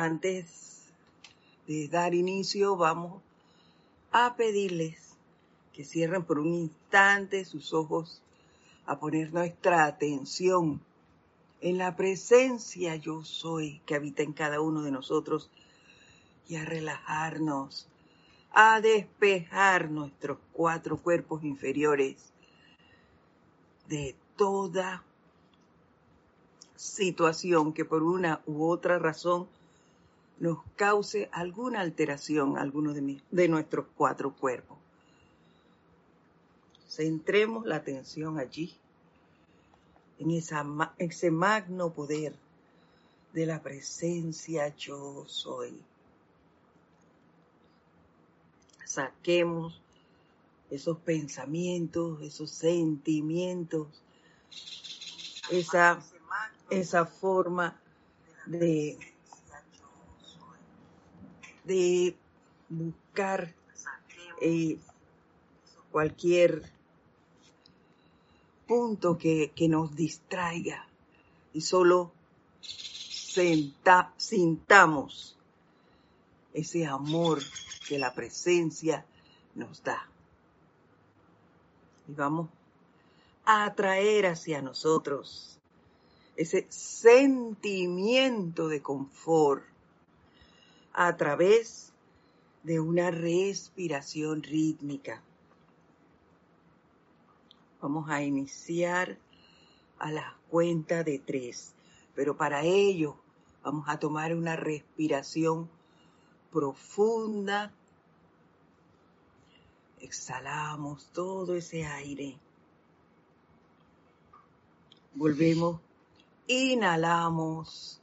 Antes de dar inicio, vamos a pedirles que cierren por un instante sus ojos, a poner nuestra atención en la presencia yo soy que habita en cada uno de nosotros y a relajarnos, a despejar nuestros cuatro cuerpos inferiores de toda situación que por una u otra razón nos cause alguna alteración a alguno de, de nuestros cuatro cuerpos. Centremos la atención allí, en ese magno poder de la presencia yo soy. Saquemos esos pensamientos, esos sentimientos, esa, esa forma de, de buscar eh, cualquier punto que, nos distraiga y solo sintamos ese amor que la presencia nos da. Y vamos a atraer hacia nosotros ese sentimiento de confort a través de una respiración rítmica. Vamos a iniciar a la cuenta de tres, pero para ello vamos a tomar una respiración profunda. Exhalamos todo ese aire. Volvemos, inhalamos,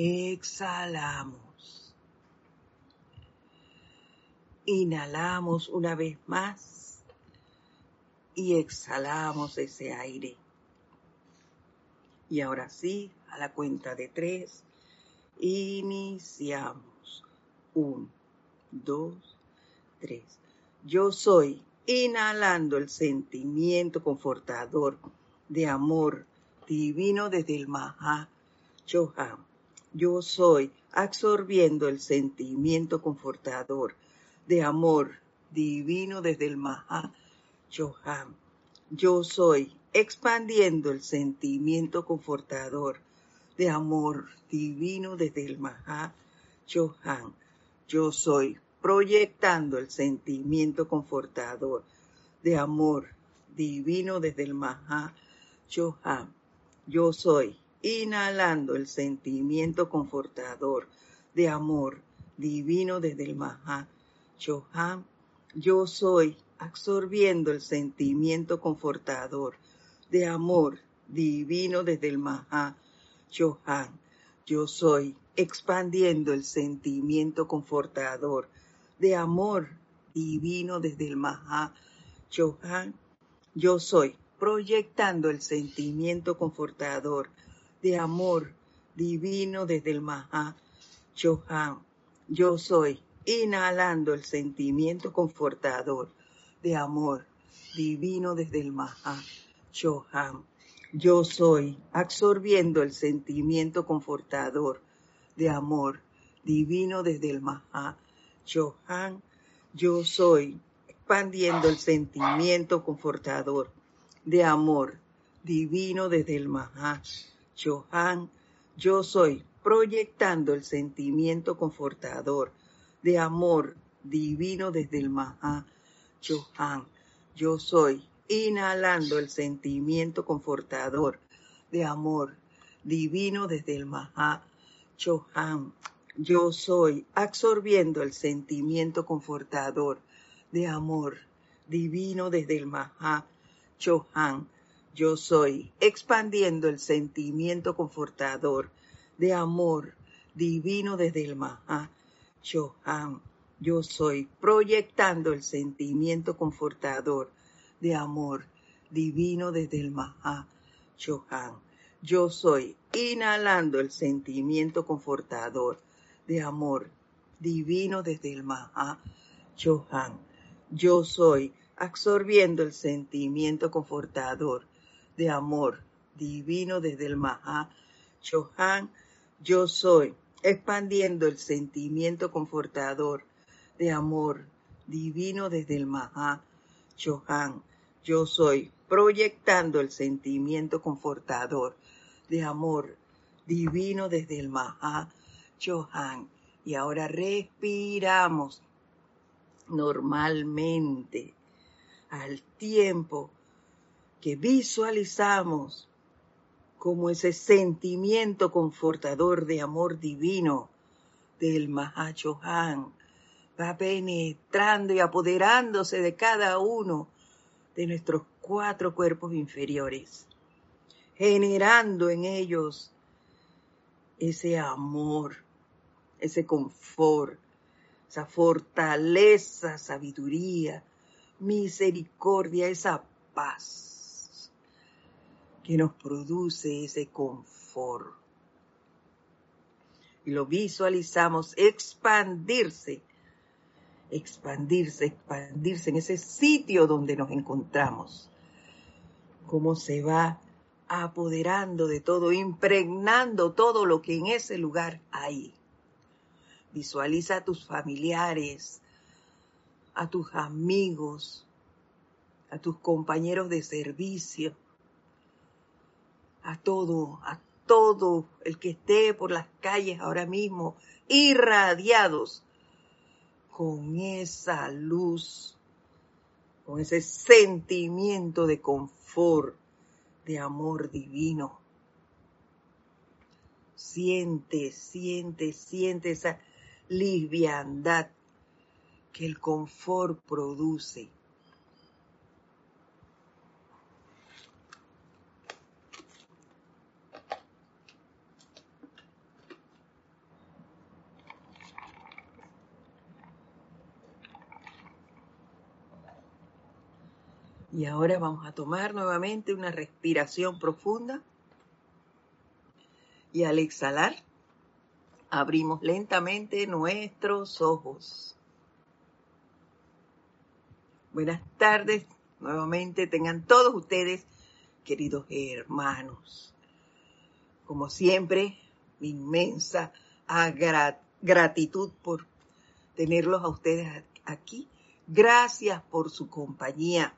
exhalamos. Inhalamos una vez más y exhalamos ese aire. Y ahora sí, a la cuenta de tres, iniciamos. Un, dos, tres. Yo soy inhalando el sentimiento confortador de amor divino desde el Maha Chohan. Yo soy absorbiendo el sentimiento confortador de amor divino desde el Maha Johan. Yo soy expandiendo el sentimiento confortador de amor divino desde el Maha Johan. Yo soy proyectando el sentimiento confortador de amor divino desde el Maha Johan. Yo soy inhalando el sentimiento confortador de amor divino desde el Maha Johan. Yo soy absorbiendo el sentimiento confortador de amor divino desde el Maha Chohan. Yo soy expandiendo el sentimiento confortador de amor divino desde el Maha Chohan. Yo soy proyectando el sentimiento confortador de amor divino desde el Maha Chohan. Yo soy inhalando el sentimiento confortador de amor divino desde el Maha Chohan. Yo soy absorbiendo el sentimiento confortador de amor divino desde el Maha Chohan. Yo soy expandiendo el sentimiento confortador de amor divino desde el Maha Chohan. Yo soy proyectando el sentimiento confortador de amor divino desde el Maha Chohan. Yo soy inhalando el sentimiento confortador de amor divino desde el Maha Chohan. Yo soy absorbiendo el sentimiento confortador de amor divino desde el Maha Chohan. Yo soy expandiendo el sentimiento confortador de amor divino desde el Maha Chohan. Yo soy proyectando el sentimiento confortador de amor divino desde el Maha Chohan. Yo soy inhalando el sentimiento confortador de amor divino desde el Maha Chohan. Yo soy absorbiendo el sentimiento confortador de amor divino desde el Maha Chohan. yo soy, expandiendo el sentimiento confortador de amor divino desde el Maha Chohan. Yo soy, proyectando el sentimiento confortador de amor divino desde el Maha Chohan. Y ahora respiramos normalmente al tiempo que visualizamos como ese sentimiento confortador de amor divino del Mahachohan va penetrando y apoderándose de cada uno de nuestros cuatro cuerpos inferiores, generando en ellos ese amor, ese confort, esa fortaleza, sabiduría, misericordia, esa paz que nos produce ese confort. Y lo visualizamos expandirse, expandirse, expandirse en ese sitio donde nos encontramos. Cómo se va apoderando de todo, impregnando todo lo que en ese lugar hay. Visualiza a tus familiares, a tus amigos, a tus compañeros de servicio, a todo, a todo el que esté por las calles ahora mismo, irradiados con esa luz, con ese sentimiento de confort, de amor divino. Siente, siente, siente esa liviandad que el confort produce. Y ahora vamos a tomar nuevamente una respiración profunda. Y al exhalar, abrimos lentamente nuestros ojos. Buenas tardes, nuevamente tengan todos ustedes, queridos hermanos. Como siempre, mi inmensa gratitud por tenerlos a ustedes aquí. Gracias por su compañía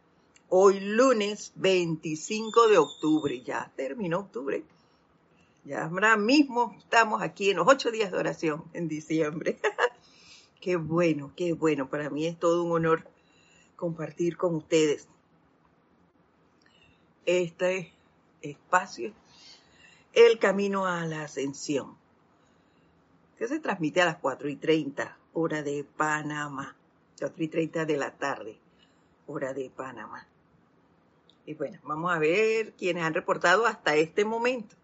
Hoy lunes 25 de octubre, ya terminó octubre. Ya ahora mismo estamos aquí en los ocho días de oración en diciembre. qué bueno, qué bueno. Para mí es todo un honor compartir con ustedes este espacio, el camino a la ascensión, que se transmite a las 4 y 30, hora de Panamá, 4 y 30 de la tarde, hora de Panamá. Y bueno, vamos a ver quienes han reportado hasta este momento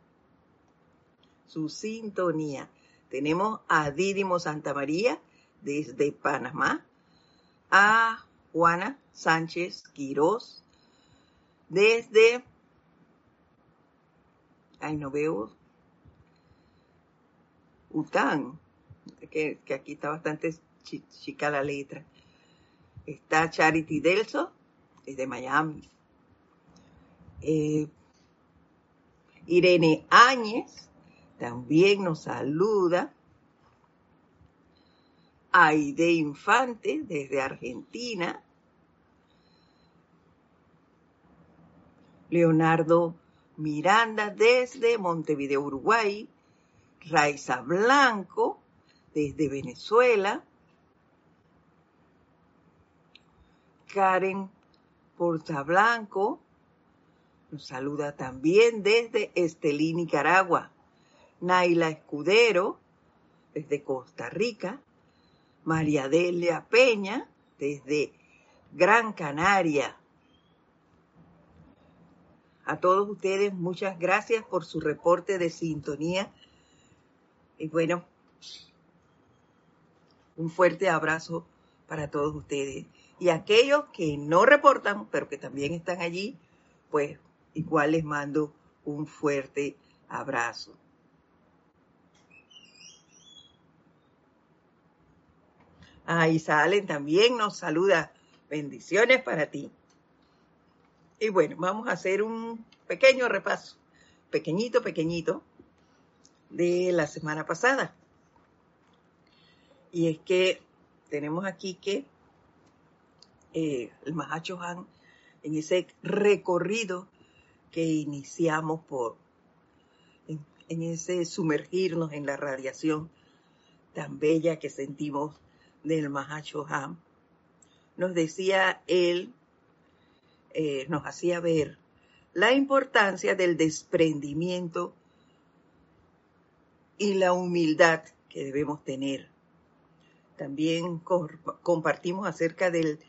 su sintonía. Tenemos a Didimo Santa María desde Panamá, a Juana Sánchez Quirós desde, ay no veo, Után, que, que aquí está bastante chica la letra. Está Charity Delso desde Miami. Eh, Irene Áñez también nos saluda. Aide Infante desde Argentina. Leonardo Miranda desde Montevideo, Uruguay. Raiza Blanco desde Venezuela. Karen Portablanco nos saluda también desde Estelí, Nicaragua. Naila Escudero, desde Costa Rica. María Delia Peña, desde Gran Canaria. A todos ustedes, muchas gracias por su reporte de sintonía. Y bueno, un fuerte abrazo para todos ustedes. Y aquellos que no reportan, pero que también están allí, pues igual les mando un fuerte abrazo. Ahí salen también nos saluda. Bendiciones para ti. Y bueno, vamos a hacer un pequeño repaso, pequeñito, pequeñito, de la semana pasada. Y es que tenemos aquí que eh, el Mahacho Han, en ese recorrido que iniciamos por, en, ese sumergirnos en la radiación tan bella que sentimos del Mahacho Han, nos decía él, eh, nos hacía ver la importancia del desprendimiento y la humildad que debemos tener. También compartimos acerca del,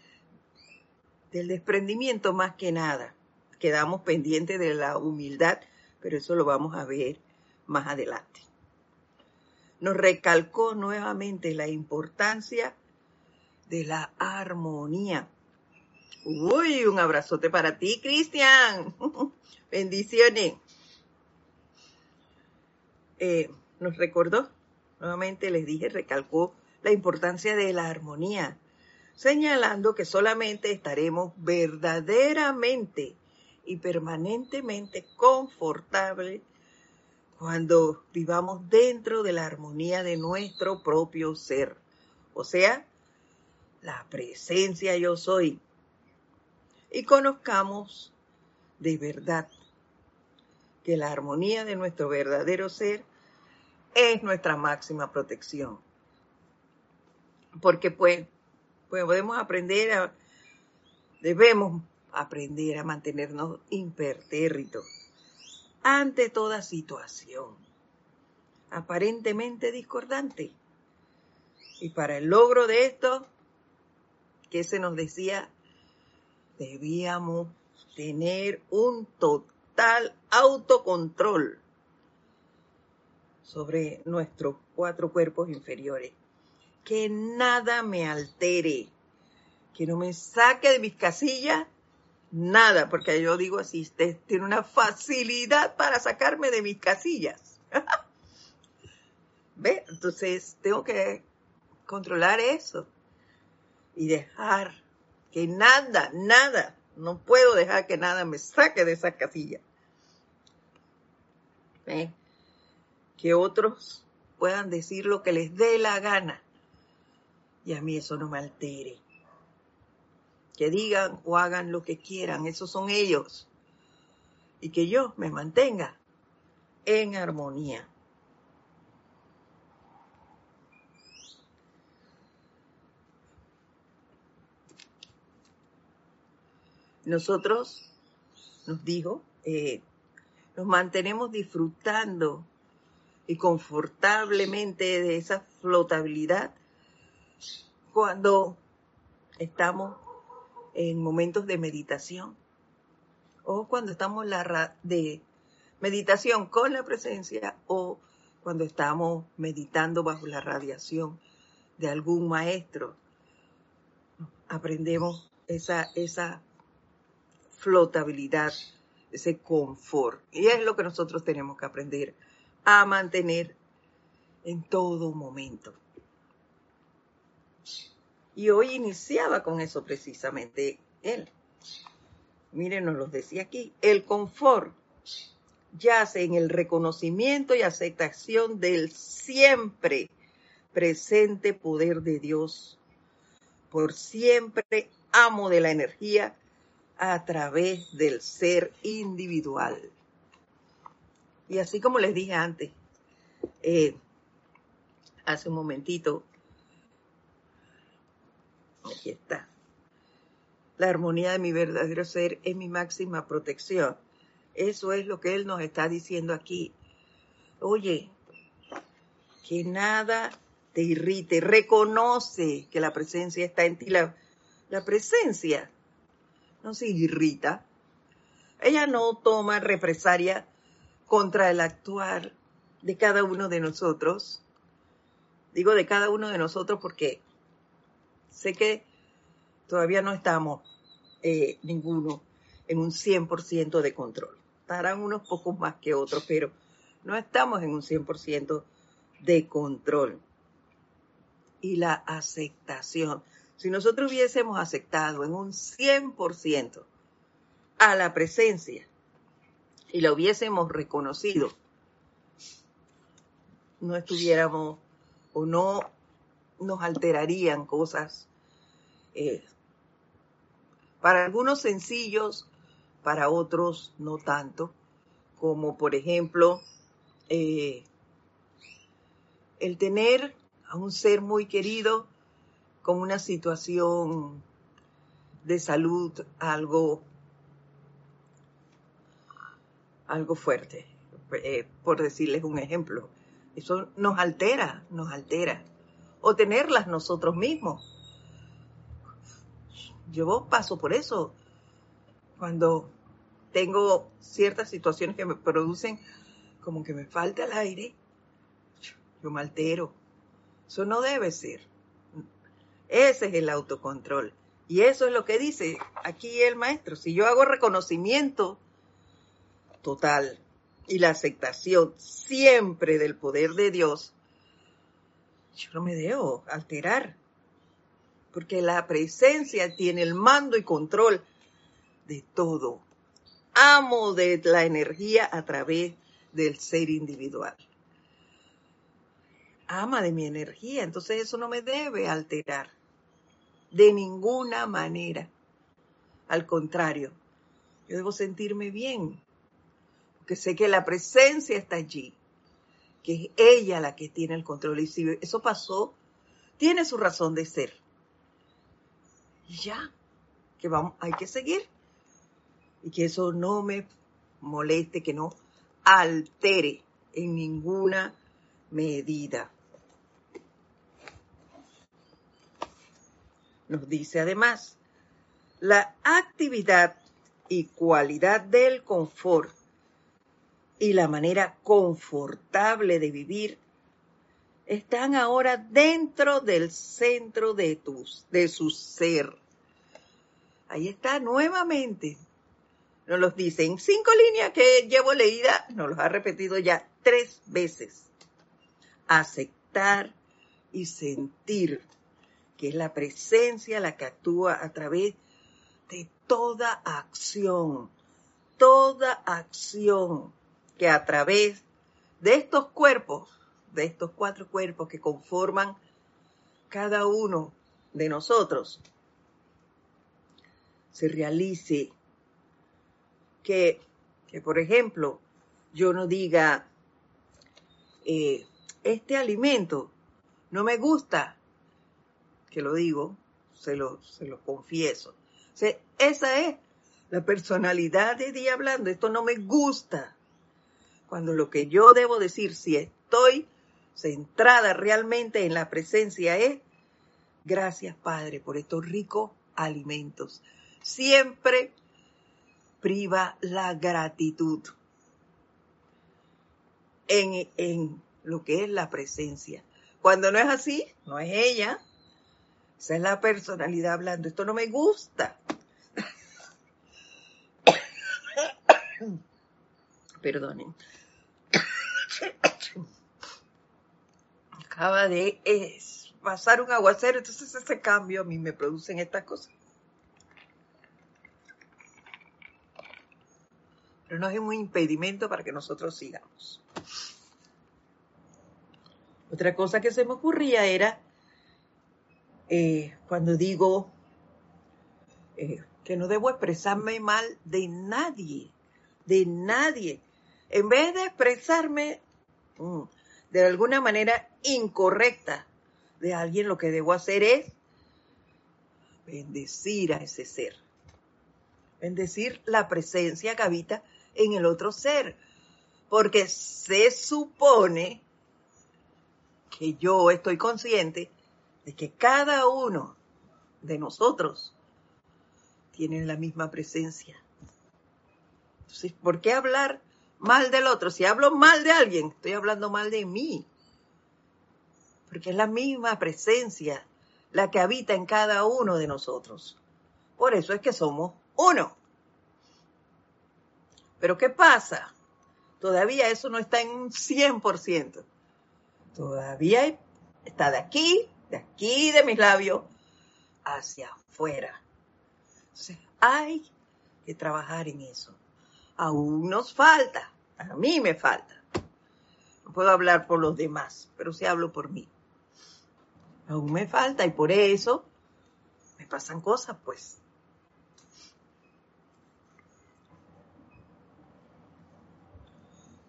del desprendimiento más que nada. Quedamos pendientes de la humildad, pero eso lo vamos a ver más adelante. Nos recalcó nuevamente la importancia de la armonía. Uy, un abrazote para ti, Cristian. Bendiciones. Eh, nos recordó, nuevamente les dije, recalcó la importancia de la armonía, señalando que solamente estaremos verdaderamente y permanentemente confortables cuando vivamos dentro de la armonía de nuestro propio ser, o sea, la presencia yo soy, y conozcamos de verdad que la armonía de nuestro verdadero ser es nuestra máxima protección. Porque pues, pues podemos aprender a, debemos aprender a mantenernos impertérritos ante toda situación aparentemente discordante. Y para el logro de esto, que se nos decía, debíamos tener un total autocontrol sobre nuestros cuatro cuerpos inferiores. Que nada me altere, que no me saque de mis casillas, nada, porque yo digo así, usted tiene una facilidad para sacarme de mis casillas. ¿Ve? Entonces tengo que controlar eso y dejar que nada, nada, no puedo dejar que nada me saque de esa casilla. ¿Ve? que otros puedan decir lo que les dé la gana. Y a mí eso no me altere. Que digan o hagan lo que quieran, esos son ellos. Y que yo me mantenga en armonía. Nosotros, nos dijo, eh, nos mantenemos disfrutando y confortablemente de esa flotabilidad cuando estamos en momentos de meditación o cuando estamos la de meditación con la presencia o cuando estamos meditando bajo la radiación de algún maestro. Aprendemos esa, esa flotabilidad, ese confort. Y es lo que nosotros tenemos que aprender a mantener en todo momento. Y hoy iniciaba con eso precisamente él. Miren, nos lo decía aquí. El confort yace en el reconocimiento y aceptación del siempre presente poder de Dios, por siempre amo de la energía a través del ser individual. Y así como les dije antes, eh, hace un momentito, aquí está, la armonía de mi verdadero ser es mi máxima protección. Eso es lo que Él nos está diciendo aquí. Oye, que nada te irrite, reconoce que la presencia está en ti. La, presencia no se irrita. Ella no toma represalia contra el actuar de cada uno de nosotros. Digo de cada uno de nosotros porque sé que todavía no estamos eh, ninguno en un 100% de control. Estarán unos pocos más que otros, pero no estamos en un 100% de control. Y la aceptación. Si nosotros hubiésemos aceptado en un 100% a la presencia y la hubiésemos reconocido, no estuviéramos o no nos alterarían cosas eh, para algunos sencillos, para otros no tanto, como por ejemplo eh, el tener a un ser muy querido con una situación de salud algo, algo fuerte, eh, por decirles un ejemplo. Eso nos altera, nos altera. O tenerlas nosotros mismos. Yo paso por eso. Cuando tengo ciertas situaciones que me producen como que me falta el aire, yo me altero. Eso no debe ser. Ese es el autocontrol. Y eso es lo que dice aquí el maestro. Si yo hago reconocimiento total y la aceptación siempre del poder de Dios, yo no me debo alterar. Porque la presencia tiene el mando y control de todo. Amo de la energía a través del ser individual. Ama de mi energía, entonces eso no me debe alterar de ninguna manera. Al contrario, yo debo sentirme bien, porque sé que la presencia está allí, que es ella la que tiene el control. Y si eso pasó, tiene su razón de ser. Y ya, que vamos, hay que seguir. Y que eso no me moleste, que no altere en ninguna medida. Nos dice además, la actividad y cualidad del confort y la manera confortable de vivir están ahora dentro del centro de, tus, de su ser. Ahí está nuevamente. Nos los dice en cinco líneas que llevo leída, nos los ha repetido ya tres veces. Aceptar y sentir que es la presencia la que actúa a través de toda acción, toda acción que a través de estos cuerpos, de estos cuatro cuerpos que conforman cada uno de nosotros, se realice. Que, que por ejemplo, yo no diga, eh, este alimento no me gusta, que lo digo, se lo, se lo confieso. esa es la personalidad de día hablando. Esto no me gusta. Cuando lo que yo debo decir, si estoy centrada realmente en la presencia, es gracias Padre por estos ricos alimentos. Siempre priva la gratitud en, en lo que es la presencia. Cuando no es así, no es ella, esa es la personalidad hablando. Esto no me gusta. Perdonen. Acaba de pasar un aguacero, entonces ese cambio a mí me producen estas cosas. Pero no es un impedimento para que nosotros sigamos. Otra cosa que se me ocurría era eh, cuando digo eh, que no debo expresarme mal de nadie, de nadie. En vez de expresarme mm, de alguna manera incorrecta de alguien, lo que debo hacer es bendecir a ese ser. Bendecir la presencia que habita en el otro ser. Porque se supone que yo estoy consciente de que cada uno de nosotros tiene la misma presencia. Entonces, ¿por qué hablar mal del otro? Si hablo mal de alguien, estoy hablando mal de mí. Porque es la misma presencia la que habita en cada uno de nosotros. Por eso es que somos uno. Pero ¿qué pasa? Todavía eso no está en un 100%. Todavía está de aquí de aquí de mis labios hacia afuera. Entonces, hay que trabajar en eso. Aún nos falta, a mí me falta. No puedo hablar por los demás, pero sí hablo por mí. Aún me falta y por eso me pasan cosas, pues.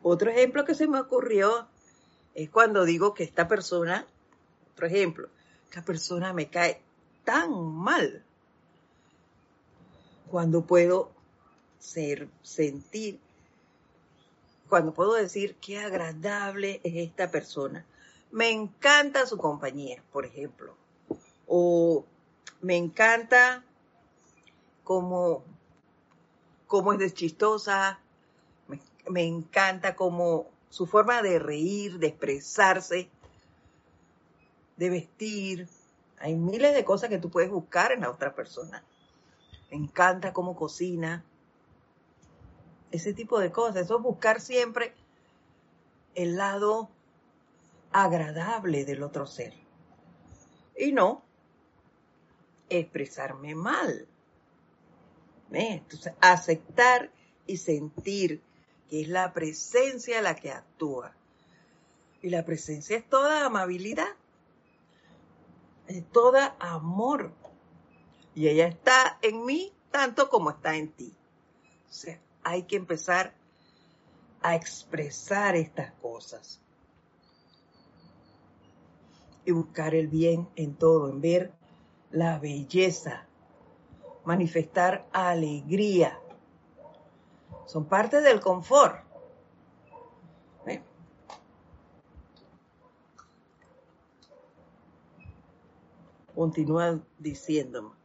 Otro ejemplo que se me ocurrió es cuando digo que esta persona, otro ejemplo, esta persona me cae tan mal cuando puedo ser, sentir, cuando puedo decir qué agradable es esta persona. Me encanta su compañía, por ejemplo. O me encanta cómo, cómo es de chistosa, me, me encanta cómo su forma de reír, de expresarse, de vestir. Hay miles de cosas que tú puedes buscar en la otra persona. Me encanta cómo cocina. Ese tipo de cosas. Eso es buscar siempre el lado agradable del otro ser. Y no expresarme mal. Entonces, aceptar y sentir que es la presencia la que actúa. Y la presencia es toda amabilidad, es toda amor. Y ella está en mí tanto como está en ti. O sea, hay que empezar a expresar estas cosas. Y buscar el bien en todo, en ver la belleza, manifestar alegría, son parte del confort. Continúa diciéndome.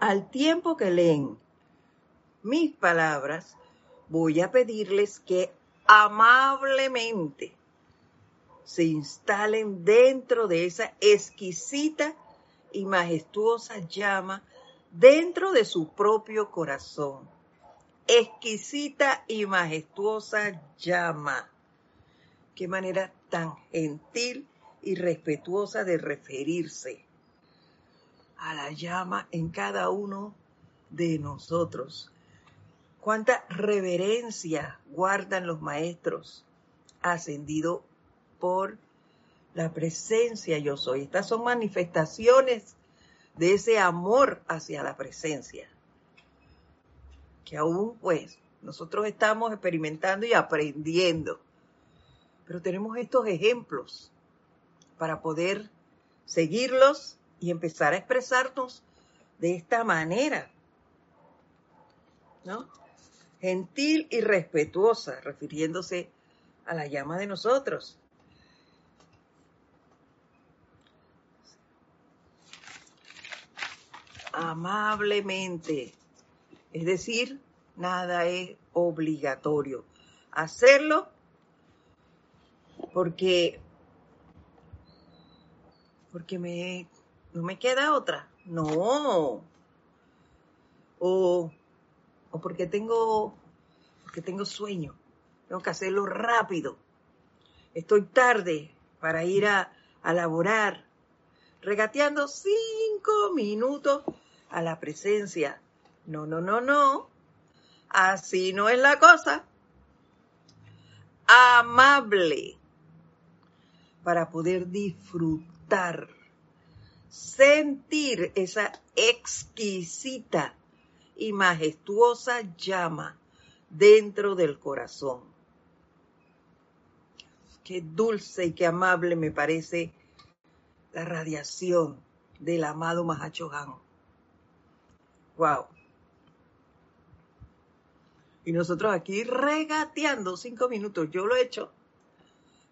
Al tiempo que leen mis palabras, voy a pedirles que amablemente se instalen dentro de esa exquisita y majestuosa llama dentro de su propio corazón. Exquisita y majestuosa llama. Qué manera tan gentil y respetuosa de referirse a la llama en cada uno de nosotros. Cuánta reverencia guardan los maestros ascendido por la presencia yo soy. Estas son manifestaciones de ese amor hacia la presencia. Que aún pues nosotros estamos experimentando y aprendiendo. Pero tenemos estos ejemplos para poder seguirlos y empezar a expresarnos de esta manera. ¿No? Gentil y respetuosa, refiriéndose a la llama de nosotros. amablemente. Es decir, nada es obligatorio. Hacerlo porque porque me no me queda otra. No. O, o porque tengo porque tengo sueño. Tengo que hacerlo rápido. Estoy tarde para ir a, a laborar. Regateando cinco minutos a la presencia. No, no, no, no. Así no es la cosa. Amable para poder disfrutar, sentir esa exquisita y majestuosa llama dentro del corazón. Qué dulce y qué amable me parece la radiación del amado Mahachohan. Wow. Y nosotros aquí regateando cinco minutos. Yo lo he hecho.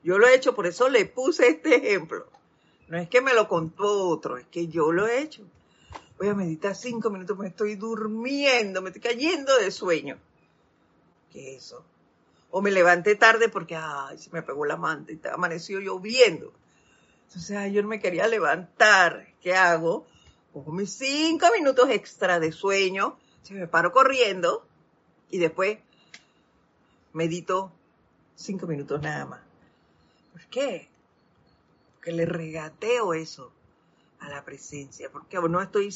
Yo lo he hecho, por eso le puse este ejemplo. No es que me lo contó otro, es que yo lo he hecho. Voy a meditar cinco minutos, me estoy durmiendo, me estoy cayendo de sueño. ¿Qué es eso? O me levanté tarde porque, ay, se me pegó la manta y amaneció lloviendo. Entonces, yo no me quería levantar. ¿Qué hago? cojo mis cinco minutos extra de sueño, se me paro corriendo y después medito cinco minutos nada más. ¿Por qué? Porque le regateo eso a la presencia, porque no estoy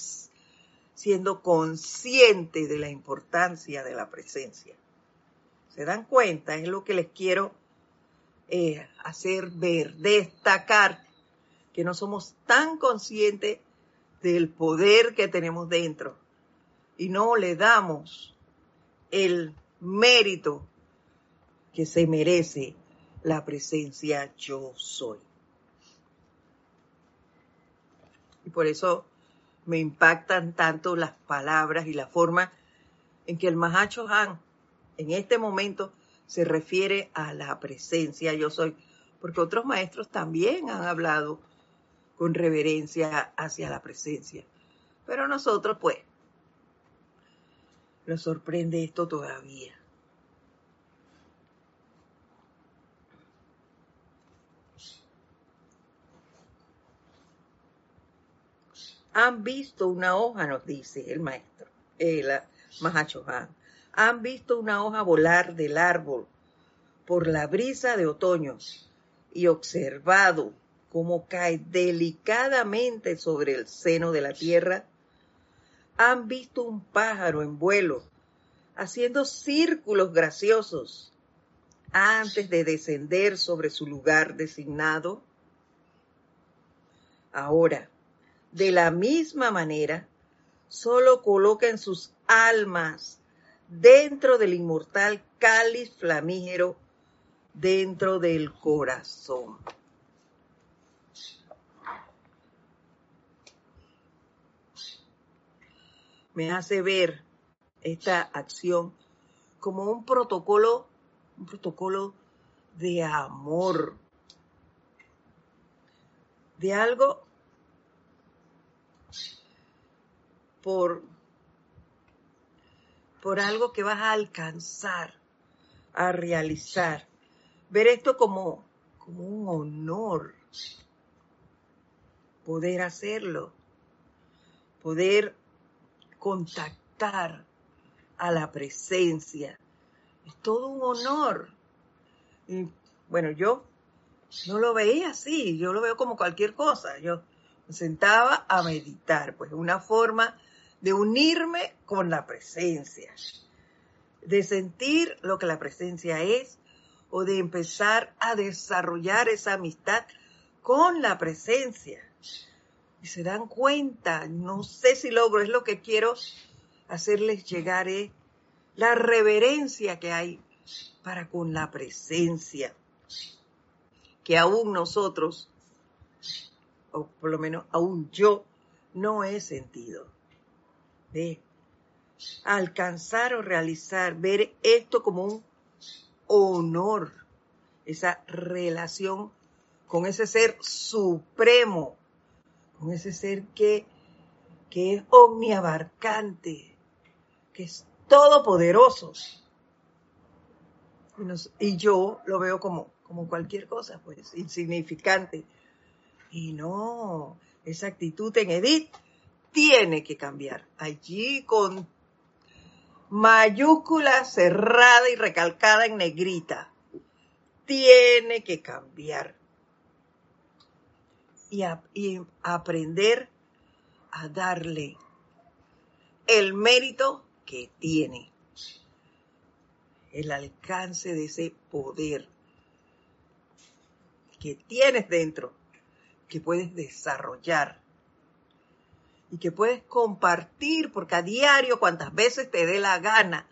siendo consciente de la importancia de la presencia. ¿Se dan cuenta? Es lo que les quiero eh, hacer ver, destacar que no somos tan conscientes del poder que tenemos dentro y no le damos el mérito que se merece la presencia yo soy. Y por eso me impactan tanto las palabras y la forma en que el Mahacho Han en este momento se refiere a la presencia yo soy, porque otros maestros también han hablado con reverencia hacia la presencia. Pero nosotros, pues, nos sorprende esto todavía. Han visto una hoja, nos dice el maestro, el Mahachohan. Han visto una hoja volar del árbol por la brisa de otoño y observado cómo cae delicadamente sobre el seno de la tierra. Han visto un pájaro en vuelo haciendo círculos graciosos antes de descender sobre su lugar designado. Ahora, de la misma manera, solo coloquen sus almas dentro del inmortal cáliz flamígero, dentro del corazón. Me hace ver esta acción como un protocolo, un protocolo de amor, de algo por, por algo que vas a alcanzar, a realizar. Ver esto como, como un honor, poder hacerlo, poder contactar a la presencia. Es todo un honor. Y, bueno, yo no lo veía así, yo lo veo como cualquier cosa. Yo me sentaba a meditar, pues una forma de unirme con la presencia, de sentir lo que la presencia es o de empezar a desarrollar esa amistad con la presencia. Y se dan cuenta, no sé si logro, es lo que quiero hacerles llegar, es la reverencia que hay para con la presencia, que aún nosotros, o por lo menos aún yo, no he sentido de alcanzar o realizar, ver esto como un honor, esa relación con ese ser supremo, con ese ser que, que es omniabarcante, que es todopoderoso. Y, y yo lo veo como, como cualquier cosa, pues, insignificante. Y no, esa actitud en Edith tiene que cambiar. Allí con mayúscula cerrada y recalcada en negrita. Tiene que cambiar. Y, aprender a darle el mérito que tiene. El alcance de ese poder que tienes dentro, que puedes desarrollar y que puedes compartir, porque a diario, cuantas veces te dé la gana,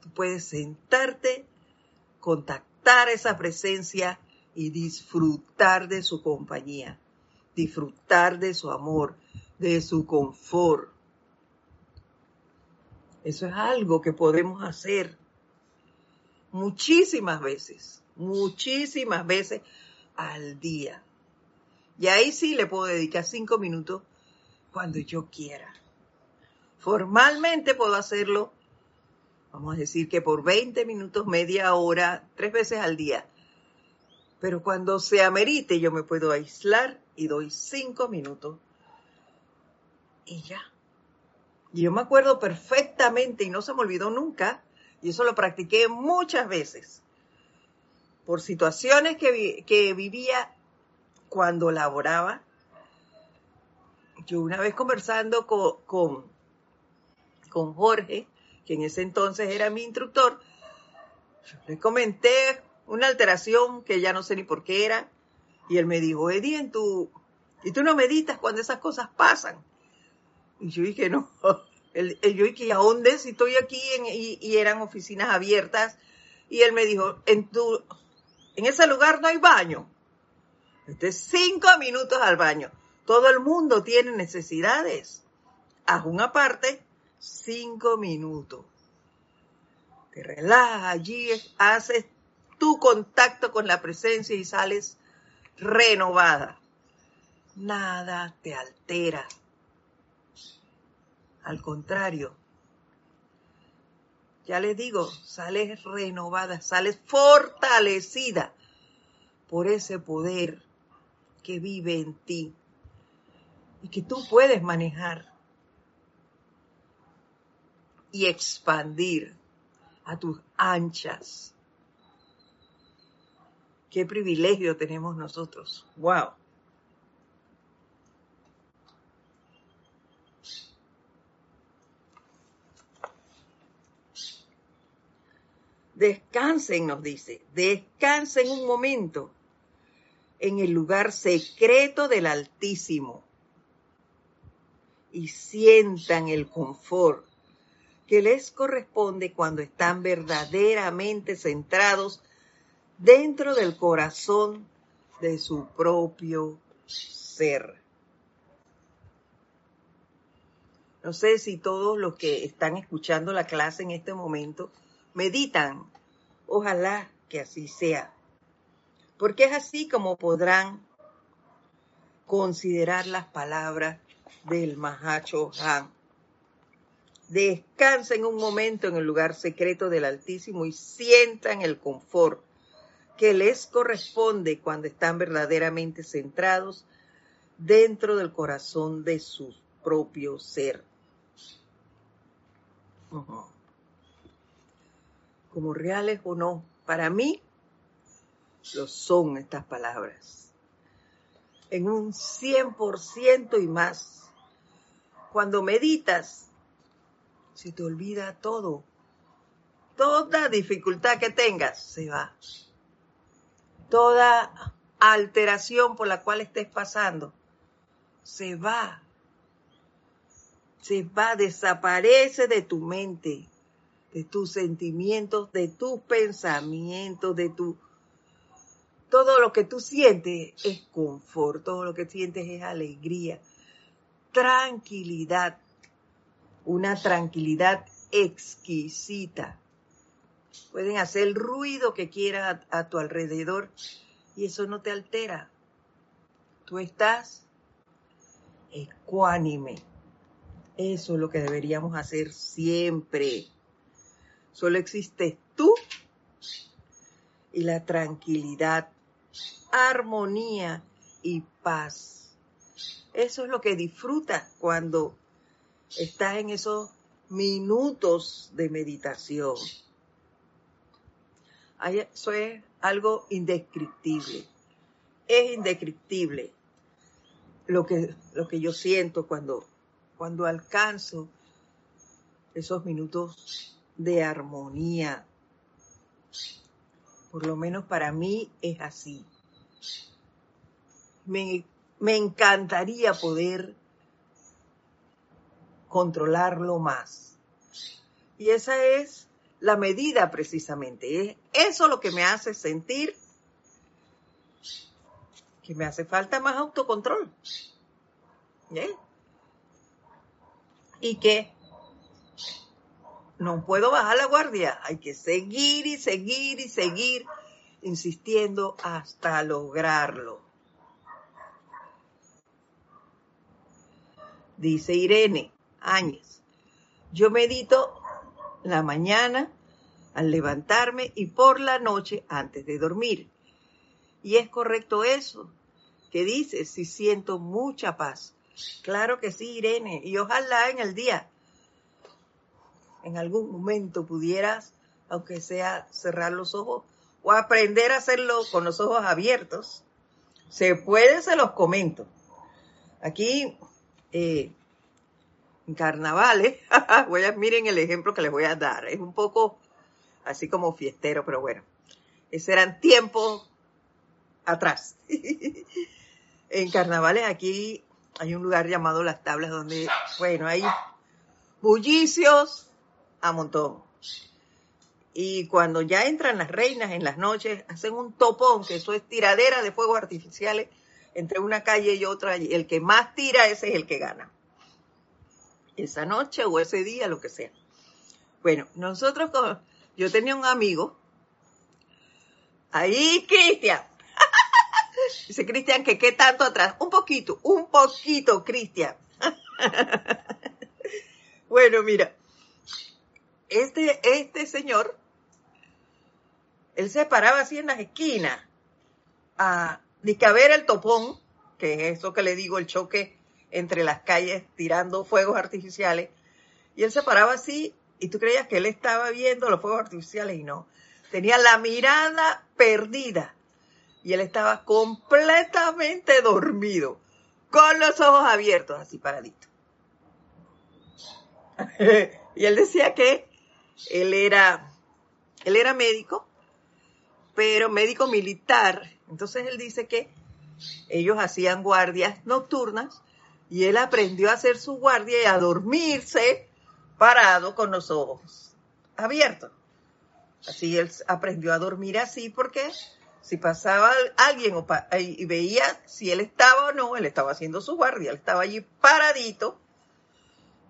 tú puedes sentarte, contactar esa presencia y disfrutar de su compañía, disfrutar de su amor, de su confort. Eso es algo que podemos hacer muchísimas veces, muchísimas veces al día. Y ahí sí le puedo dedicar cinco minutos cuando yo quiera. Formalmente puedo hacerlo, vamos a decir que por 20 minutos, media hora, tres veces al día. Pero cuando se amerite, yo me puedo aislar y doy cinco minutos y ya. Y yo me acuerdo perfectamente y no se me olvidó nunca, y eso lo practiqué muchas veces, por situaciones que, que vivía cuando laboraba yo una vez conversando con, con Jorge, que en ese entonces era mi instructor, le comenté una alteración que ya no sé ni por qué era, y él me dijo, Eddie, en tu... ¿y tú no meditas cuando esas cosas pasan? Y yo dije, no, el, yo dije, ¿a dónde? Si estoy aquí y, eran oficinas abiertas. Y él me dijo, en tu, en ese lugar no hay baño. Este cinco minutos al baño. Todo el mundo tiene necesidades. Haz una parte, cinco minutos. Te relajas allí, haces tu contacto con la presencia y sales renovada. Nada te altera. Al contrario, ya les digo, sales renovada, sales fortalecida por ese poder que vive en ti y que tú puedes manejar y expandir a tus anchas. Qué privilegio tenemos nosotros. Wow. Descansen, nos dice, descansen un momento en el lugar secreto del Altísimo y sientan el confort que les corresponde cuando están verdaderamente centrados dentro del corazón de su propio ser. No sé si todos los que están escuchando la clase en este momento meditan. Ojalá que así sea. Porque es así como podrán considerar las palabras del Mahacho Han. Descansen un momento en el lugar secreto del Altísimo y sientan el confort que les corresponde cuando están verdaderamente centrados dentro del corazón de su propio ser como reales o no, para mí lo son estas palabras. En un 100% y más. Cuando meditas, se te olvida todo. Toda dificultad que tengas se va. Toda alteración por la cual estés pasando se va. Se va, desaparece de tu mente de tus sentimientos, de tus pensamientos, de tu... Todo lo que tú sientes es confort, todo lo que sientes es alegría, tranquilidad, una tranquilidad exquisita. Pueden hacer el ruido que quieras a, a tu alrededor y eso no te altera. Tú estás ecuánime. Eso es lo que deberíamos hacer siempre. Solo existes tú y la tranquilidad, armonía y paz. Eso es lo que disfrutas cuando estás en esos minutos de meditación. Eso es algo indescriptible. Es indescriptible lo que, lo que yo siento cuando, cuando alcanzo esos minutos de armonía. Por lo menos para mí es así. Me, me encantaría poder controlarlo más. Y esa es la medida precisamente. Es eso lo que me hace sentir que me hace falta más autocontrol. Y que no puedo bajar la guardia, hay que seguir y seguir y seguir insistiendo hasta lograrlo. Dice Irene Áñez, yo medito la mañana al levantarme y por la noche antes de dormir. Y es correcto eso que dice, si siento mucha paz. Claro que sí, Irene, y ojalá en el día en algún momento pudieras, aunque sea cerrar los ojos o aprender a hacerlo con los ojos abiertos, se puede, se los comento. Aquí, eh, en carnavales, voy a, miren el ejemplo que les voy a dar, es un poco así como fiestero, pero bueno, ese eran tiempos atrás. en carnavales aquí hay un lugar llamado Las Tablas donde, bueno, hay bullicios a montón. Y cuando ya entran las reinas en las noches, hacen un topón, que eso es tiradera de fuegos artificiales entre una calle y otra. Y el que más tira, ese es el que gana. Esa noche o ese día, lo que sea. Bueno, nosotros, yo tenía un amigo, ahí Cristian, Dice Cristian que qué tanto atrás. Un poquito, un poquito, Cristian. bueno, mira, este, este señor, él se paraba así en las esquinas, a, que a ver el topón, que es eso que le digo, el choque entre las calles tirando fuegos artificiales, y él se paraba así y tú creías que él estaba viendo los fuegos artificiales y no. Tenía la mirada perdida y él estaba completamente dormido, con los ojos abiertos, así paradito. y él decía que él era, él era médico, pero médico militar. Entonces él dice que ellos hacían guardias nocturnas y él aprendió a hacer su guardia y a dormirse parado con los ojos abiertos. Así él aprendió a dormir así porque si pasaba alguien y veía si él estaba o no, él estaba haciendo su guardia, él estaba allí paradito,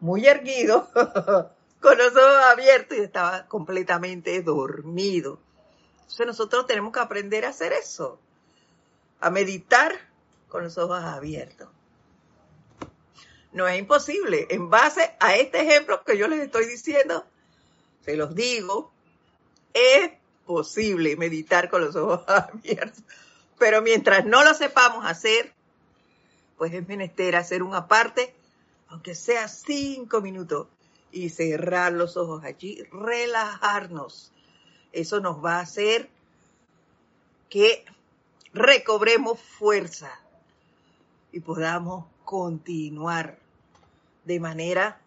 muy erguido, con los ojos abiertos y estaba completamente dormido. Entonces nosotros tenemos que aprender a hacer eso, a meditar con los ojos abiertos. No es imposible. En base a este ejemplo que yo les estoy diciendo, se los digo, es posible meditar con los ojos abiertos. Pero mientras no lo sepamos hacer, pues es menester hacer una parte, aunque sea cinco minutos, y cerrar los ojos allí, relajarnos. Eso nos va a hacer que recobremos fuerza y podamos continuar de manera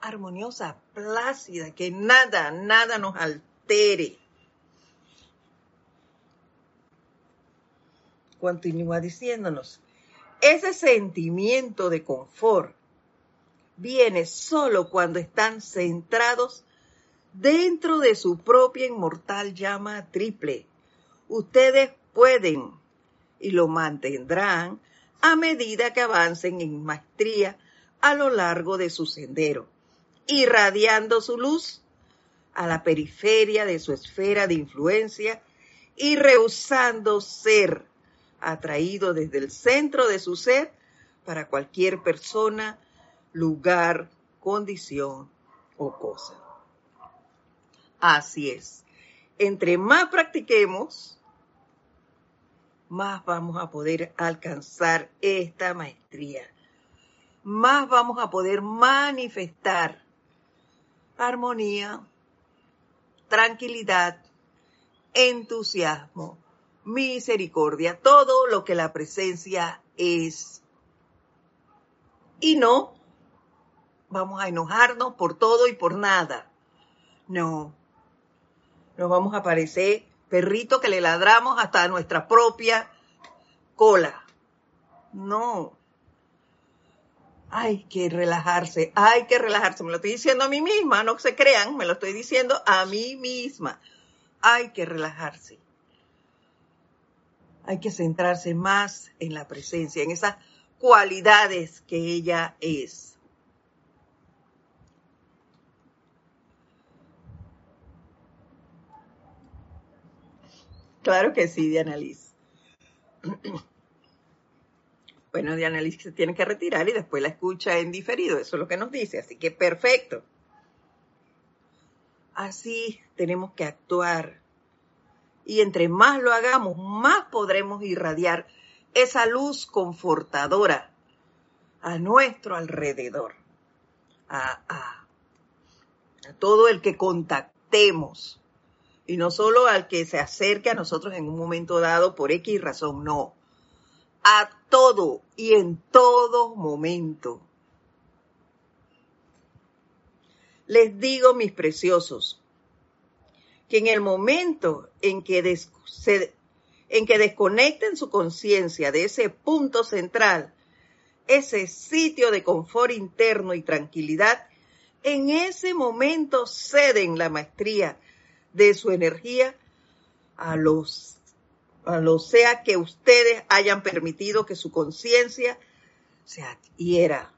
armoniosa, plácida, que nada, nada nos altere. Continúa diciéndonos, ese sentimiento de confort viene solo cuando están centrados dentro de su propia inmortal llama triple. Ustedes pueden y lo mantendrán a medida que avancen en maestría a lo largo de su sendero, irradiando su luz a la periferia de su esfera de influencia y rehusando ser atraído desde el centro de su ser para cualquier persona, lugar, condición o cosa. Así es. Entre más practiquemos, más vamos a poder alcanzar esta maestría. Más vamos a poder manifestar armonía, tranquilidad, entusiasmo, misericordia, todo lo que la presencia es. Y no vamos a enojarnos por todo y por nada. No. Nos vamos a parecer perrito que le ladramos hasta nuestra propia cola. No hay que relajarse, hay que relajarse. Me lo estoy diciendo a mí misma, no se crean, me lo estoy diciendo a mí misma. Hay que relajarse. Hay que centrarse más en la presencia, en esas cualidades que ella es. Claro que sí, Diana Liz. bueno, Diana Liz se tiene que retirar y después la escucha en diferido, eso es lo que nos dice, así que perfecto. Así tenemos que actuar. Y entre más lo hagamos, más podremos irradiar esa luz confortadora a nuestro alrededor, a, a todo el que contactemos. Y no solo al que se acerque a nosotros en un momento dado por X razón, no a todo y en todo momento. Les digo, mis preciosos, que en el momento en que, en que desconecten su conciencia de ese punto central, ese sitio de confort interno y tranquilidad, en ese momento ceden la maestría de su energía a los, a lo sea que ustedes hayan permitido que su conciencia se adhiera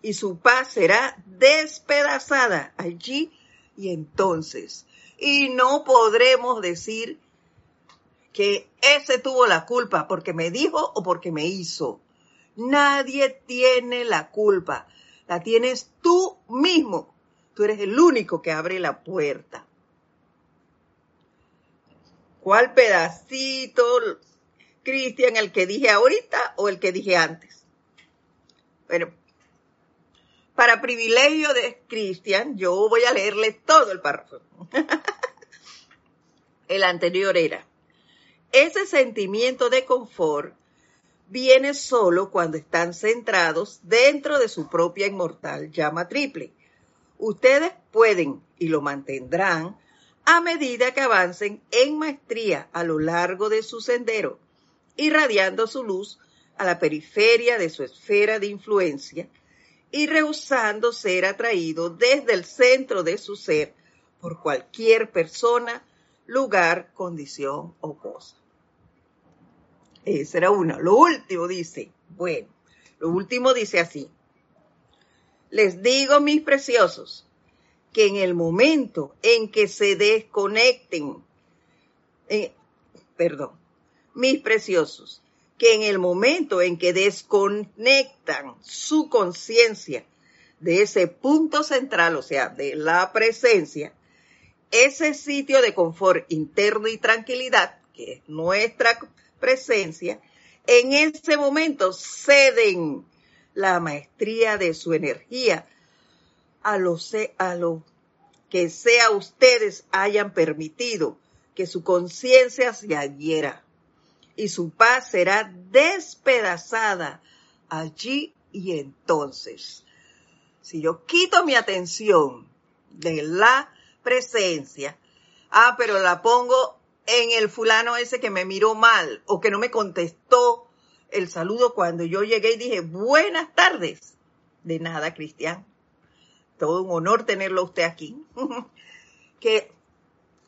y su paz será despedazada allí y entonces. Y no podremos decir que ese tuvo la culpa porque me dijo o porque me hizo. Nadie tiene la culpa. La tienes tú mismo. Tú eres el único que abre la puerta. ¿Cuál pedacito, Cristian, el que dije ahorita o el que dije antes? Bueno, para privilegio de Cristian, yo voy a leerle todo el párrafo. el anterior era, ese sentimiento de confort viene solo cuando están centrados dentro de su propia inmortal llama triple. Ustedes pueden y lo mantendrán a medida que avancen en maestría a lo largo de su sendero, irradiando su luz a la periferia de su esfera de influencia y rehusando ser atraído desde el centro de su ser por cualquier persona, lugar, condición o cosa. Esa era una. Lo último dice, bueno, lo último dice así. Les digo, mis preciosos, que en el momento en que se desconecten, eh, perdón, mis preciosos, que en el momento en que desconectan su conciencia de ese punto central, o sea, de la presencia, ese sitio de confort interno y tranquilidad, que es nuestra presencia, en ese momento ceden la maestría de su energía a lo, a lo que sea ustedes hayan permitido que su conciencia se adhiera y su paz será despedazada allí y entonces. Si yo quito mi atención de la presencia, ah, pero la pongo en el fulano ese que me miró mal o que no me contestó el saludo cuando yo llegué y dije buenas tardes. De nada, Cristian. Todo un honor tenerlo usted aquí. que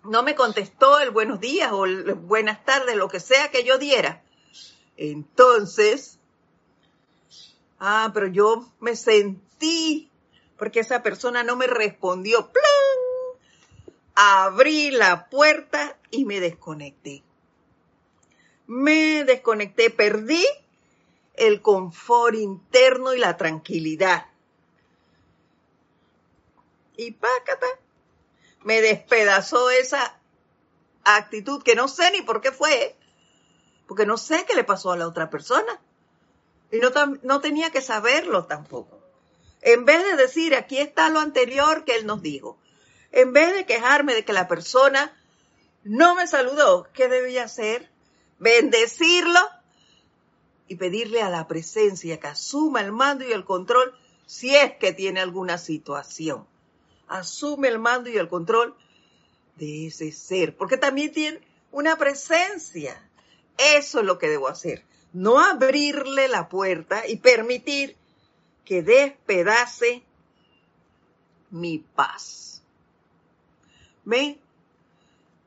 no me contestó el buenos días o el buenas tardes, lo que sea que yo diera. Entonces, ah, pero yo me sentí porque esa persona no me respondió. ¡Plan! Abrí la puerta y me desconecté. Me desconecté, perdí el confort interno y la tranquilidad. Y pácata, me despedazó esa actitud que no sé ni por qué fue, porque no sé qué le pasó a la otra persona. Y no, no tenía que saberlo tampoco. En vez de decir, aquí está lo anterior que él nos dijo, en vez de quejarme de que la persona no me saludó, ¿qué debía hacer? Bendecirlo y pedirle a la presencia que asuma el mando y el control si es que tiene alguna situación asume el mando y el control de ese ser, porque también tiene una presencia. Eso es lo que debo hacer. No abrirle la puerta y permitir que despedace mi paz. ¿Ven?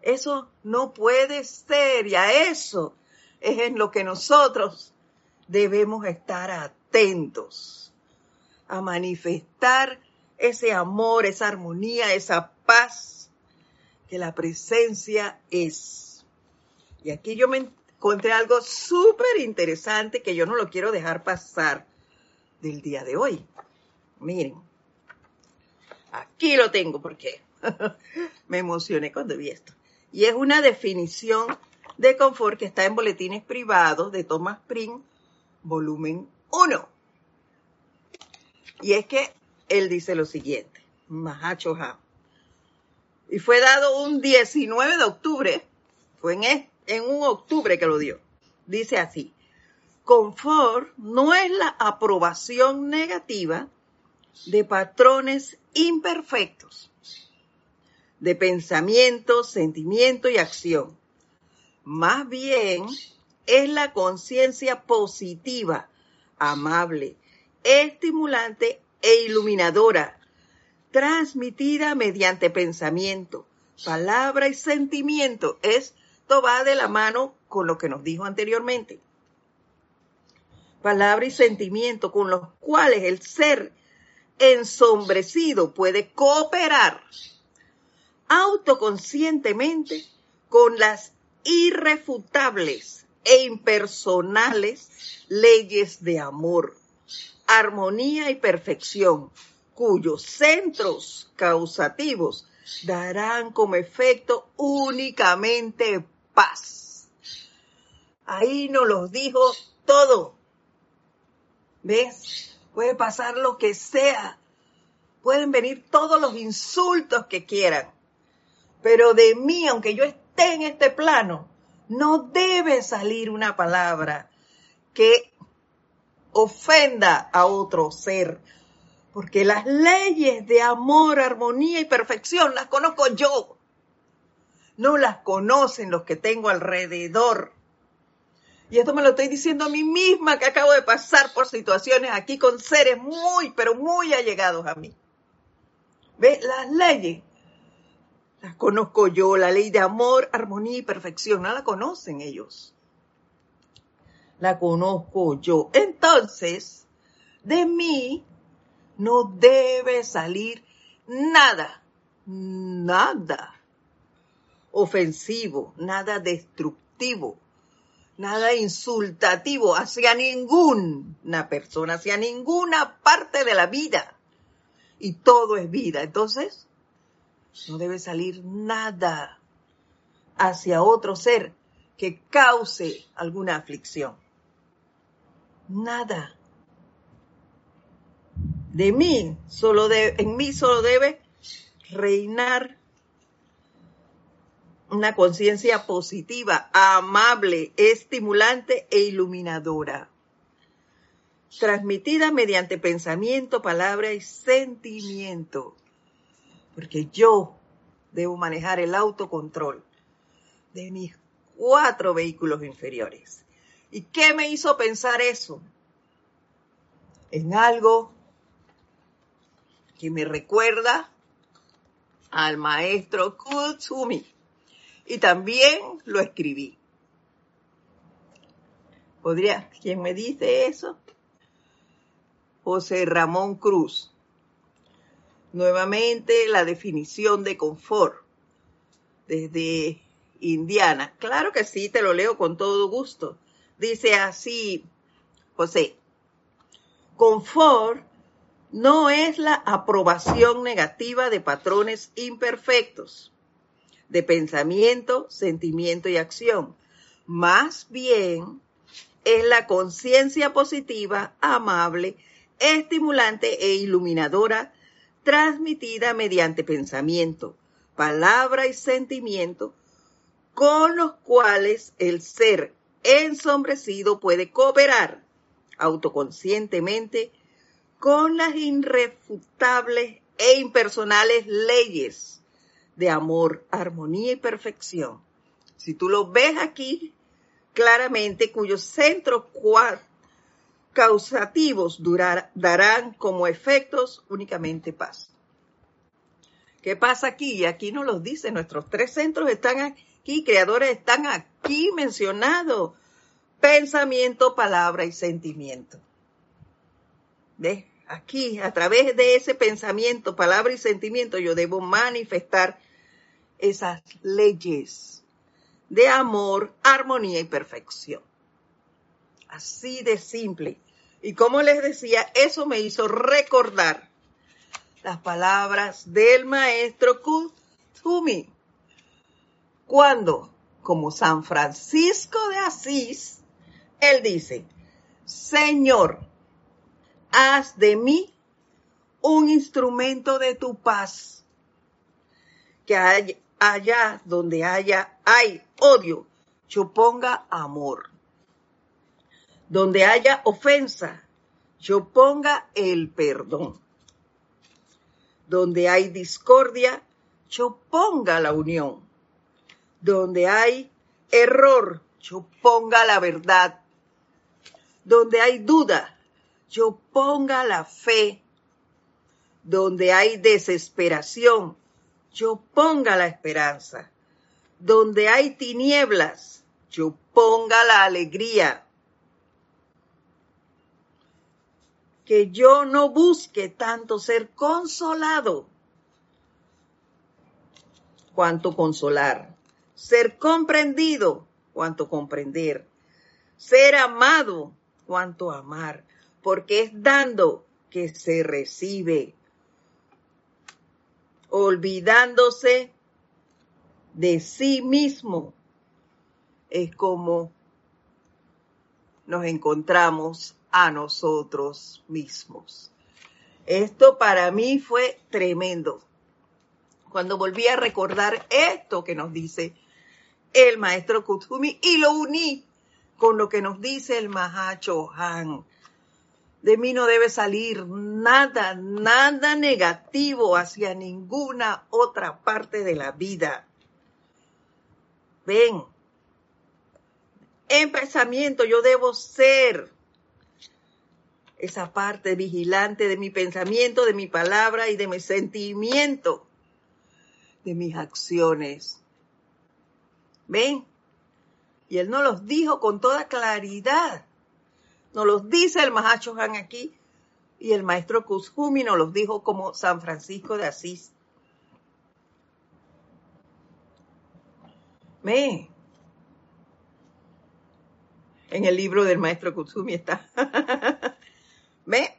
Eso no puede ser y a eso es en lo que nosotros debemos estar atentos, a manifestar ese amor, esa armonía, esa paz que la presencia es. Y aquí yo me encontré algo súper interesante que yo no lo quiero dejar pasar del día de hoy. Miren, aquí lo tengo porque me emocioné cuando vi esto. Y es una definición de confort que está en boletines privados de Thomas Pring, volumen 1. Y es que él dice lo siguiente, Mahacho Y fue dado un 19 de octubre, fue en, en un octubre que lo dio. Dice así, confort no es la aprobación negativa de patrones imperfectos, de pensamiento, sentimiento y acción. Más bien es la conciencia positiva, amable, estimulante e iluminadora, transmitida mediante pensamiento, palabra y sentimiento. Esto va de la mano con lo que nos dijo anteriormente. Palabra y sentimiento con los cuales el ser ensombrecido puede cooperar autoconscientemente con las irrefutables e impersonales leyes de amor, armonía y perfección, cuyos centros causativos darán como efecto únicamente paz. Ahí nos lo dijo todo. ¿Ves? Puede pasar lo que sea. Pueden venir todos los insultos que quieran. Pero de mí, aunque yo esté en este plano, no debe salir una palabra que ofenda a otro ser. Porque las leyes de amor, armonía y perfección las conozco yo. No las conocen los que tengo alrededor. Y esto me lo estoy diciendo a mí misma que acabo de pasar por situaciones aquí con seres muy, pero muy allegados a mí. ¿Ve? Las leyes las conozco yo, la ley de amor, armonía y perfección. No la conocen ellos. La conozco yo. Entonces, de mí no debe salir nada, nada ofensivo, nada destructivo, nada insultativo hacia ninguna persona, hacia ninguna parte de la vida. Y todo es vida. Entonces, no debe salir nada hacia otro ser que cause alguna aflicción. Nada. De mí, solo de, en mí solo debe reinar una conciencia positiva, amable, estimulante e iluminadora, transmitida mediante pensamiento, palabra y sentimiento porque yo debo manejar el autocontrol de mis cuatro vehículos inferiores. ¿Y qué me hizo pensar eso? En algo que me recuerda al maestro Kutsumi. Y también lo escribí. ¿Podría? ¿Quién me dice eso? José Ramón Cruz. Nuevamente la definición de confort desde Indiana. Claro que sí, te lo leo con todo gusto. Dice así, José, confort no es la aprobación negativa de patrones imperfectos de pensamiento, sentimiento y acción. Más bien es la conciencia positiva, amable, estimulante e iluminadora transmitida mediante pensamiento, palabra y sentimiento, con los cuales el ser ensombrecido puede cooperar autoconscientemente con las irrefutables e impersonales leyes de amor, armonía y perfección. Si tú lo ves aquí claramente, cuyos centros causativos darán como efectos únicamente paz. ¿Qué pasa aquí? Aquí nos lo dice, nuestros tres centros están aquí, creadores están aquí mencionados. Pensamiento, palabra y sentimiento. ¿Ves? Aquí, a través de ese pensamiento, palabra y sentimiento, yo debo manifestar esas leyes de amor, armonía y perfección. Así de simple. Y como les decía, eso me hizo recordar las palabras del maestro Kuzumi. Cuando, como San Francisco de Asís, él dice, Señor, haz de mí un instrumento de tu paz. Que allá donde haya, hay odio, yo ponga amor donde haya ofensa, yo ponga el perdón. Donde hay discordia, yo ponga la unión. Donde hay error, yo ponga la verdad. Donde hay duda, yo ponga la fe. Donde hay desesperación, yo ponga la esperanza. Donde hay tinieblas, yo ponga la alegría. Que yo no busque tanto ser consolado cuanto consolar, ser comprendido cuanto comprender, ser amado cuanto amar, porque es dando que se recibe, olvidándose de sí mismo. Es como nos encontramos a nosotros mismos. Esto para mí fue tremendo. Cuando volví a recordar esto que nos dice el maestro Kutsumi y lo uní con lo que nos dice el Mahacho Han. De mí no debe salir nada, nada negativo hacia ninguna otra parte de la vida. Ven, en pensamiento yo debo ser esa parte vigilante de mi pensamiento, de mi palabra y de mi sentimiento, de mis acciones. ¿Ven? Y él nos los dijo con toda claridad. Nos los dice el Mahacho Han aquí y el maestro Kuzumi nos los dijo como San Francisco de Asís. ¿Ven? En el libro del maestro Kuzumi está. ¿Ve?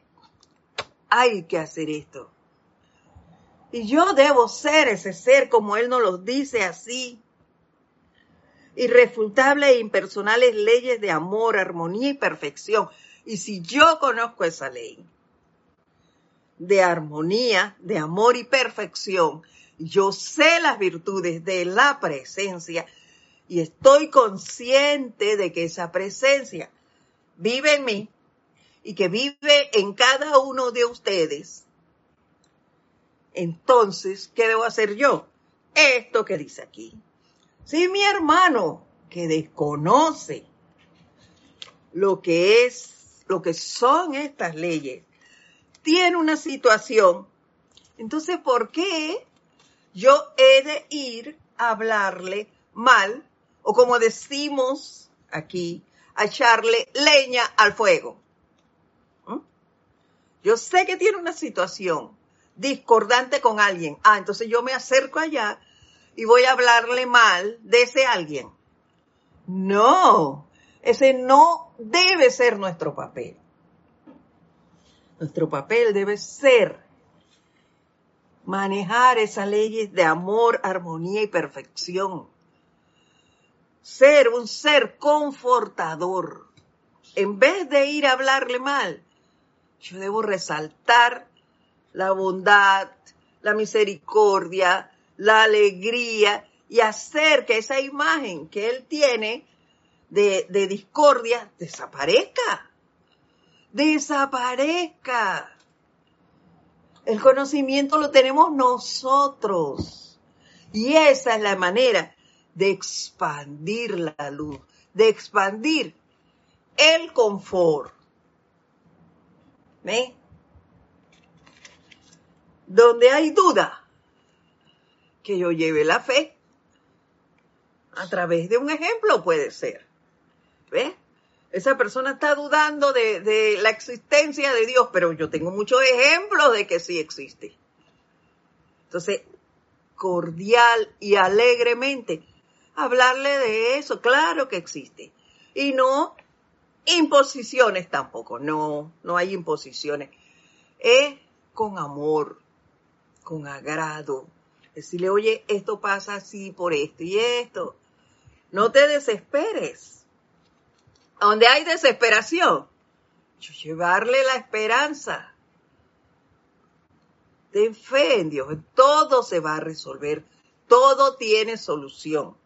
Hay que hacer esto. Y yo debo ser ese ser como Él nos lo dice así. Irrefutables e impersonales leyes de amor, armonía y perfección. Y si yo conozco esa ley de armonía, de amor y perfección, yo sé las virtudes de la presencia y estoy consciente de que esa presencia vive en mí y que vive en cada uno de ustedes, entonces, ¿qué debo hacer yo? Esto que dice aquí. Si mi hermano que desconoce lo que es, lo que son estas leyes, tiene una situación, entonces, ¿por qué yo he de ir a hablarle mal o como decimos aquí, a echarle leña al fuego? Yo sé que tiene una situación discordante con alguien. Ah, entonces yo me acerco allá y voy a hablarle mal de ese alguien. No, ese no debe ser nuestro papel. Nuestro papel debe ser manejar esas leyes de amor, armonía y perfección. Ser un ser confortador. En vez de ir a hablarle mal, yo debo resaltar la bondad, la misericordia, la alegría y hacer que esa imagen que él tiene de, discordia desaparezca. Desaparezca. El conocimiento lo tenemos nosotros. Y esa es la manera de expandir la luz, de expandir el confort. ¿Ve? Donde hay duda, que yo lleve la fe. A través de un ejemplo puede ser. ¿Ve? Esa persona está dudando de, de, la existencia de Dios, pero yo tengo muchos ejemplos de que sí existe. Entonces, cordial y alegremente, hablarle de eso, claro que existe. Y no imposiciones tampoco, no, no hay imposiciones. Es con amor, con agrado. Decirle, oye, esto pasa así por esto y esto. No te desesperes. Donde hay desesperación, llevarle la esperanza. Ten fe en Dios, todo se va a resolver, todo tiene solución.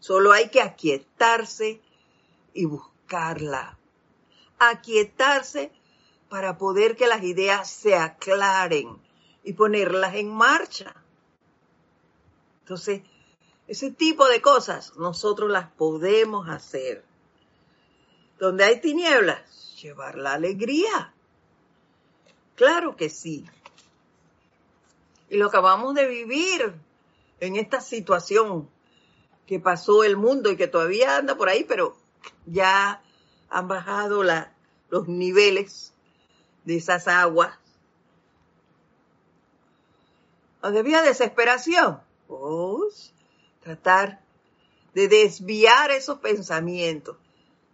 Solo hay que aquietarse y buscar buscarla, aquietarse para poder que las ideas se aclaren, y ponerlas en marcha. Entonces, ese tipo de cosas nosotros las podemos hacer. Donde hay tinieblas, llevar la alegría. Claro que sí. Y lo acabamos de vivir en esta situación que pasó el mundo y que todavía anda por ahí, pero ya han bajado los niveles de esas aguas. ¿Dónde había desesperación? Tratar de desviar esos pensamientos,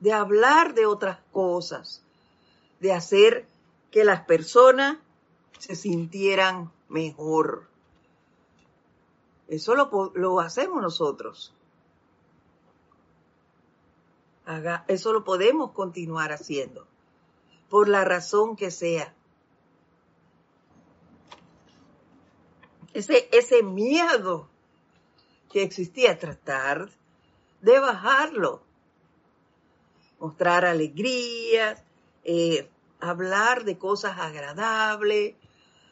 de hablar de otras cosas, de hacer que las personas se sintieran mejor. Eso lo, lo hacemos nosotros. Haga, eso lo podemos continuar haciendo, por la razón que sea. Ese, ese miedo que existía, tratar de bajarlo, mostrar alegrías, eh, hablar de cosas agradables.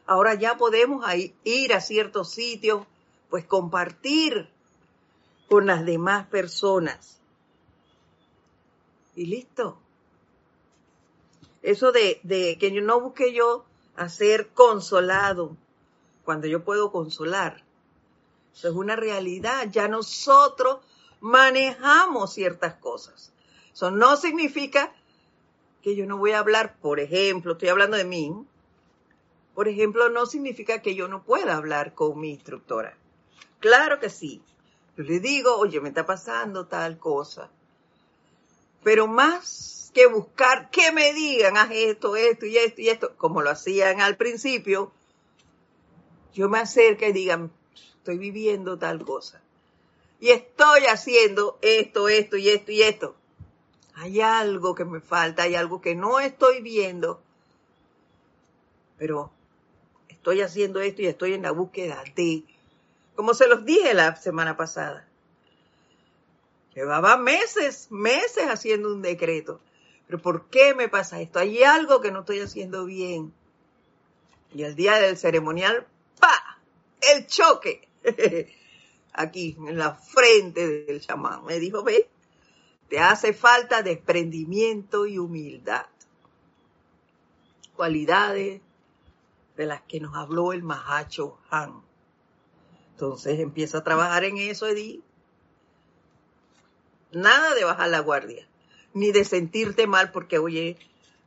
Ahora ya podemos ir a ciertos sitios, pues compartir con las demás personas. Y listo. Eso de, que yo no busque yo hacer consolado cuando yo puedo consolar. Eso es una realidad. Ya nosotros manejamos ciertas cosas. Eso no significa que yo no voy a hablar, por ejemplo, estoy hablando de mí, por ejemplo, no significa que yo no pueda hablar con mi instructora. Claro que sí. Yo le digo, oye, me está pasando tal cosa. Pero más que buscar que me digan, haz esto, esto y esto y esto, como lo hacían al principio, yo me acerco y digan, estoy viviendo tal cosa. Y estoy haciendo esto, esto y esto y esto hay algo que me falta, hay algo que no estoy viendo, pero estoy haciendo esto y estoy en la búsqueda de, como se los dije la semana pasada, llevaba meses, meses haciendo un decreto, pero ¿por qué me pasa esto? Hay algo que no estoy haciendo bien. Y el día del ceremonial, ¡pa! El choque. Aquí, en la frente del chamán. Me dijo, ve, te hace falta desprendimiento y humildad. Cualidades de las que nos habló el Mahacho Han. Entonces empieza a trabajar en eso, Edith. Nada de bajar la guardia, ni de sentirte mal porque, oye,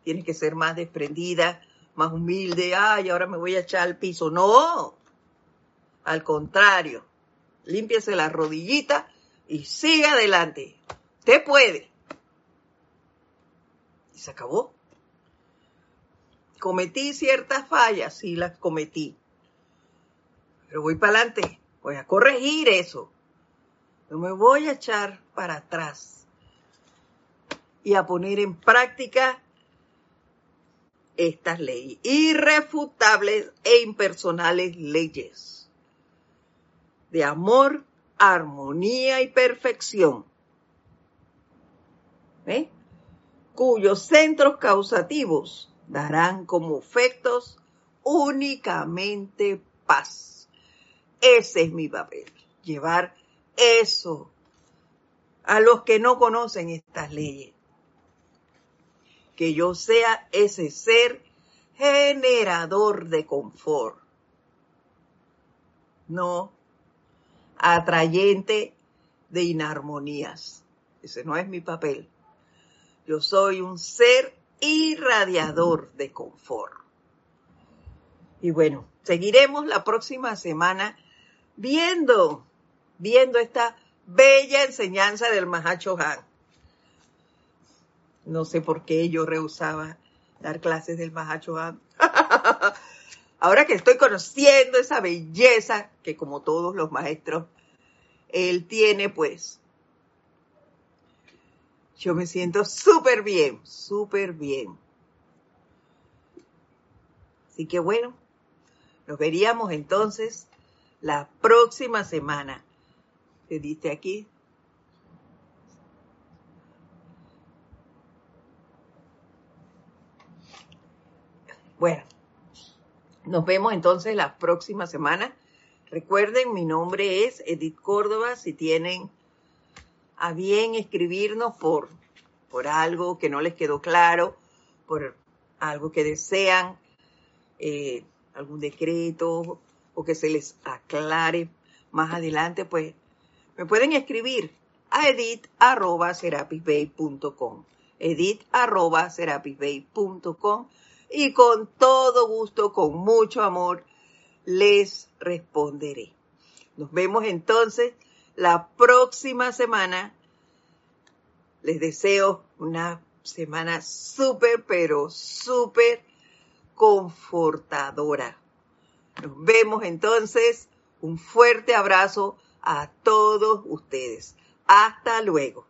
tienes que ser más desprendida, más humilde, ay, ahora me voy a echar al piso. No, al contrario, límpiese la rodillita y sigue adelante. Usted puede. Y se acabó. Cometí ciertas fallas, sí las cometí. Pero voy para adelante, voy a corregir eso. No me voy a echar para atrás y a poner en práctica estas leyes, irrefutables e impersonales leyes de amor, armonía y perfección ¿eh? cuyos centros causativos darán como efectos únicamente paz. Ese es mi papel, llevar eso a los que no conocen estas leyes. Que yo sea ese ser generador de confort, no atrayente de inarmonías. Ese no es mi papel. Yo soy un ser irradiador de confort. Y bueno, seguiremos la próxima semana viendo, viendo esta bella enseñanza del Mahacho Han. No sé por qué yo rehusaba dar clases del Mahacho Han. Ahora que estoy conociendo esa belleza que como todos los maestros, él tiene pues yo me siento súper bien, súper bien. Así que bueno, nos veríamos entonces la próxima semana. ¿Te diste aquí? Bueno, Nos vemos entonces la próxima semana. Recuerden, mi nombre es Edith Córdoba. Si tienen a bien escribirnos por, por algo que no les quedó claro, por algo que desean, eh, algún decreto o que se les aclare más adelante, pues me pueden escribir a edit.serapisbay.com edit.serapisbay.com y con todo gusto, con mucho amor, les responderé. Nos vemos entonces la próxima semana. Les deseo una semana súper, pero súper confortadora. Nos vemos entonces. Un fuerte abrazo a todos ustedes. Hasta luego.